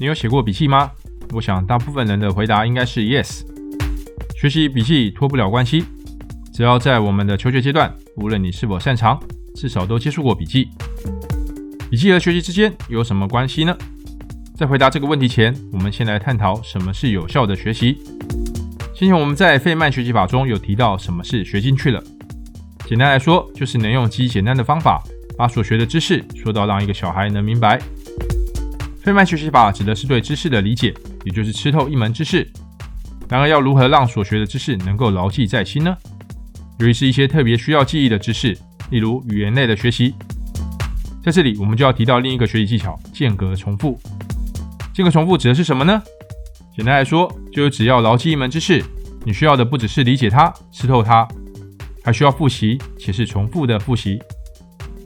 你有写过笔记吗？我想大部分人的回答应该是 yes。学习笔记脱不了关系，只要在我们的求学阶段，无论你是否擅长，至少都接触过笔记。笔记和学习之间有什么关系呢？在回答这个问题前，我们先来探讨什么是有效的学习。先前我们在费曼学习法中有提到什么是学进去了。简单来说，就是能用极简单的方法，把所学的知识说到让一个小孩能明白。费曼学习法指的是对知识的理解，也就是吃透一门知识。然而，要如何让所学的知识能够牢记在心呢？由于是一些特别需要记忆的知识，例如语言类的学习，在这里我们就要提到另一个学习技巧——间隔重复。间隔重复指的是什么呢？简单来说，就是只要牢记一门知识，你需要的不只是理解它、吃透它，还需要复习，且是重复的复习。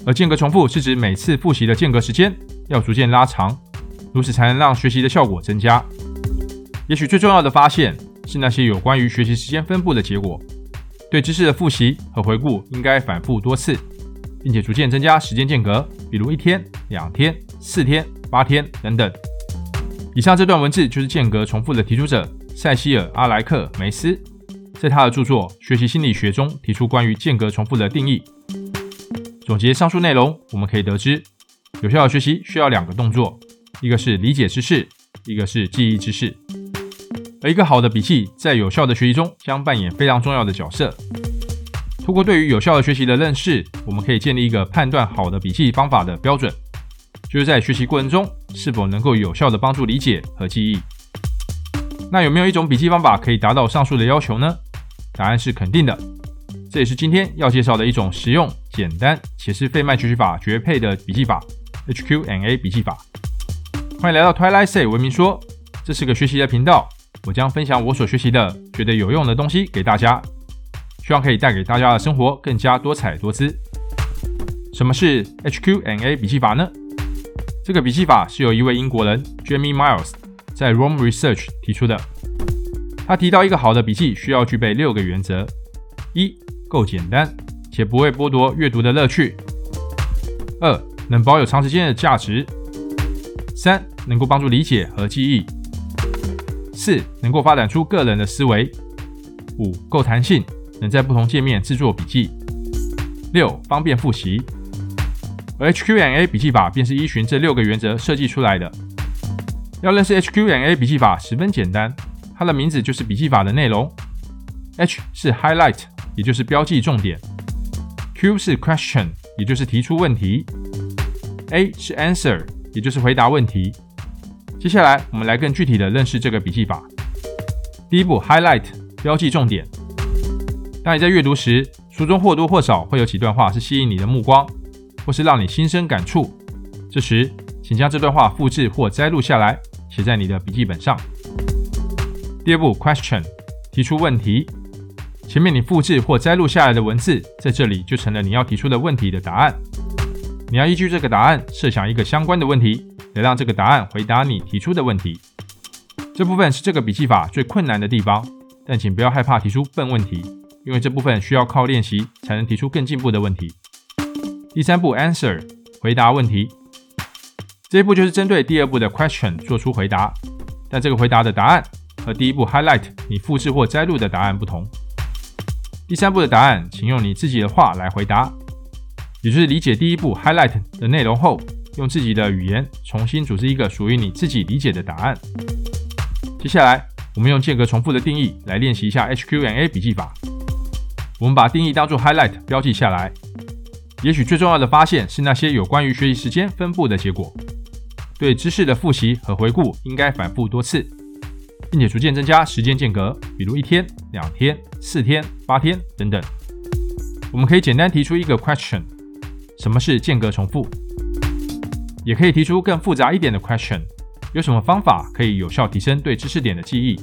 而间隔重复是指每次复习的间隔时间要逐渐拉长。如此才能让学习的效果增加。也许最重要的发现是那些有关于学习时间分布的结果。对知识的复习和回顾应该反复多次，并且逐渐增加时间间隔，比如一天、两天、四天、八天等等。以上这段文字就是间隔重复的提出者塞西尔·阿莱克梅斯在他的著作《学习心理学》中提出关于间隔重复的定义。总结上述内容，我们可以得知，有效的学习需要两个动作。一个是理解知识，一个是记忆知识。而一个好的笔记在有效的学习中将扮演非常重要的角色。通过对于有效的学习的认识，我们可以建立一个判断好的笔记方法的标准，就是在学习过程中是否能够有效地帮助理解和记忆。那有没有一种笔记方法可以达到上述的要求呢？答案是肯定的。这也是今天要介绍的一种实用、简单且是费曼学习法绝配的笔记法 ——H Q N A 笔记法。欢迎来到 Twilight Say 文明说，这是个学习的频道，我将分享我所学习的、觉得有用的东西给大家，希望可以带给大家的生活更加多彩多姿。什么是 HQ&A 笔记法呢？这个笔记法是由一位英国人 Jamie Miles 在 Roam Research 提出的。他提到一个好的笔记需要具备六个原则：一、够简单，且不会剥夺阅读的乐趣；二、能保有长时间的价值；三、能够帮助理解和记忆；四、能够发展出个人的思维；五、够弹性，能在不同界面制作笔记；六、方便复习。而 HQ&A 笔记法便是依循这六个原则设计出来的。要认识 HQ&A 笔记法十分简单，它的名字就是笔记法的内容。H 是 Highlight，也就是标记重点；Q 是 Question，也就是提出问题；A 是 Answer。也就是回答问题。接下来，我们来更具体的认识这个笔记法。第一步，highlight，标记重点。当你在阅读时，书中或多或少会有几段话是吸引你的目光，或是让你心生感触。这时，请将这段话复制或摘录下来，写在你的笔记本上。第二步，question，提出问题。前面你复制或摘录下来的文字，在这里就成了你要提出的问题的答案。你要依据这个答案设想一个相关的问题，来让这个答案回答你提出的问题。这部分是这个笔记法最困难的地方，但请不要害怕提出笨问题，因为这部分需要靠练习才能提出更进步的问题。第三步，answer，回答问题。这一步就是针对第二步的 question 做出回答，但这个回答的答案和第一步 highlight 你复制或摘录的答案不同。第三步的答案，请用你自己的话来回答。也就是理解第一步 highlight 的内容后，用自己的语言重新组织一个属于你自己理解的答案。接下来，我们用间隔重复的定义来练习一下 HQ&A 笔记法。我们把定义当作 highlight 标记下来。也许最重要的发现是那些有关于学习时间分布的结果。对知识的复习和回顾应该反复多次，并且逐渐增加时间间隔，比如一天、两天、四天、八天等等。我们可以简单提出一个 question。什么是间隔重复？也可以提出更复杂一点的 question：有什么方法可以有效提升对知识点的记忆？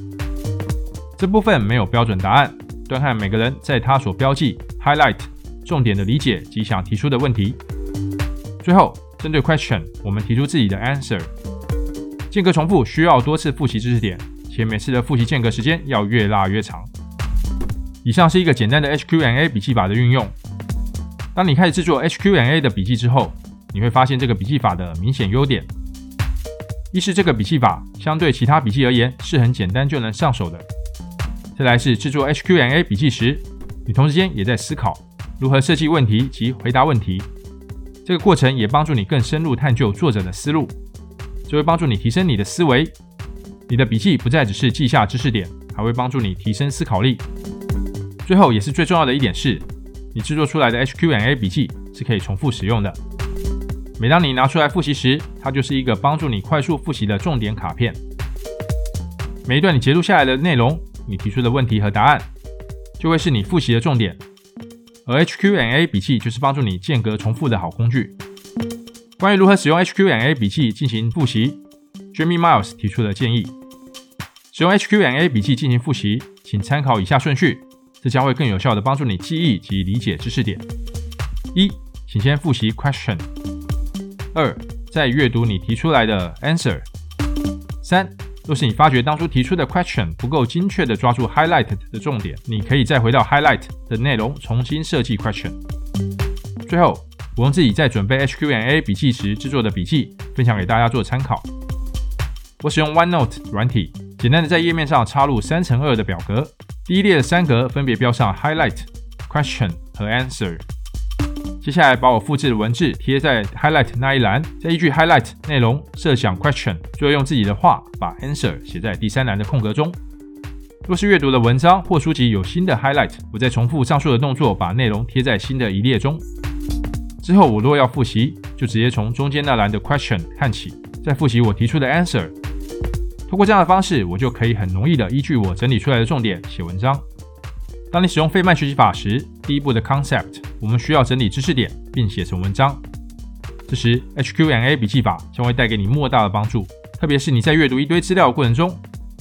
这部分没有标准答案，端看每个人在他所标记 highlight 重点的理解及想提出的问题。最后，针对 question，我们提出自己的 answer。间隔重复需要多次复习知识点，且每次的复习间隔时间要越拉越长。以上是一个简单的 HQ&A 笔记法的运用。当你开始制作 HQ&A 的笔记之后，你会发现这个笔记法的明显优点。一是这个笔记法相对其他笔记而言是很简单就能上手的；再来是制作 HQ&A 笔记时，你同时间也在思考如何设计问题及回答问题。这个过程也帮助你更深入探究作者的思路，这会帮助你提升你的思维。你的笔记不再只是记下知识点，还会帮助你提升思考力。最后也是最重要的一点是，你制作出来的 HQ&A 笔记是可以重复使用的。每当你拿出来复习时，它就是一个帮助你快速复习的重点卡片。每一段你截录下来的内容，你提出的问题和答案，就会是你复习的重点。而 HQ&A 笔记就是帮助你间隔重复的好工具。关于如何使用 HQ&A 笔记进行复习，Jeremy Miles 提出了建议：使用 HQ&A 笔记进行复习，请参考以下顺序，这将会更有效地帮助你记忆及理解知识点。一，请先复习 question。二，再阅读你提出来的 answer。三，若是你发觉当初提出的 question 不够精确地抓住 highlight 的重点，你可以再回到 highlight 的内容，重新设计 question。最后，我用自己在准备 HQ&A 笔记时制作的笔记，分享给大家做参考。我使用 OneNote 软体，简单的在页面上插入三乘二的表格，第一列的三格分别标上 highlight、question 和 answer。接下来把我复制的文字贴在 highlight 那一栏，再依据 highlight 内容设想 question，最后用自己的话把 answer 写在第三栏的空格中。若是阅读的文章或书籍有新的 highlight，我再重复上述的动作，把内容贴在新的一列中。之后我若要复习，就直接从中间那栏的 question 看起，再复习我提出的 answer。通过这样的方式，我就可以很容易的依据我整理出来的重点写文章。当你使用费曼学习法时，第一步的 concept，我们需要整理知识点并写成文章。这时，H Q M A 笔记法将会带给你莫大的帮助，特别是你在阅读一堆资料的过程中，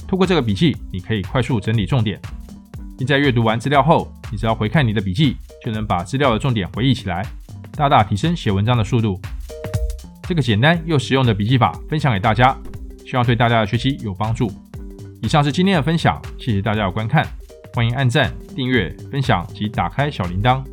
透过这个笔记，你可以快速整理重点，并在阅读完资料后，你只要回看你的笔记，就能把资料的重点回忆起来，大大提升写文章的速度。这个简单又实用的笔记法分享给大家，希望对大家的学习有帮助。以上是今天的分享，谢谢大家的观看。欢迎按赞、订阅、分享及打开小铃铛。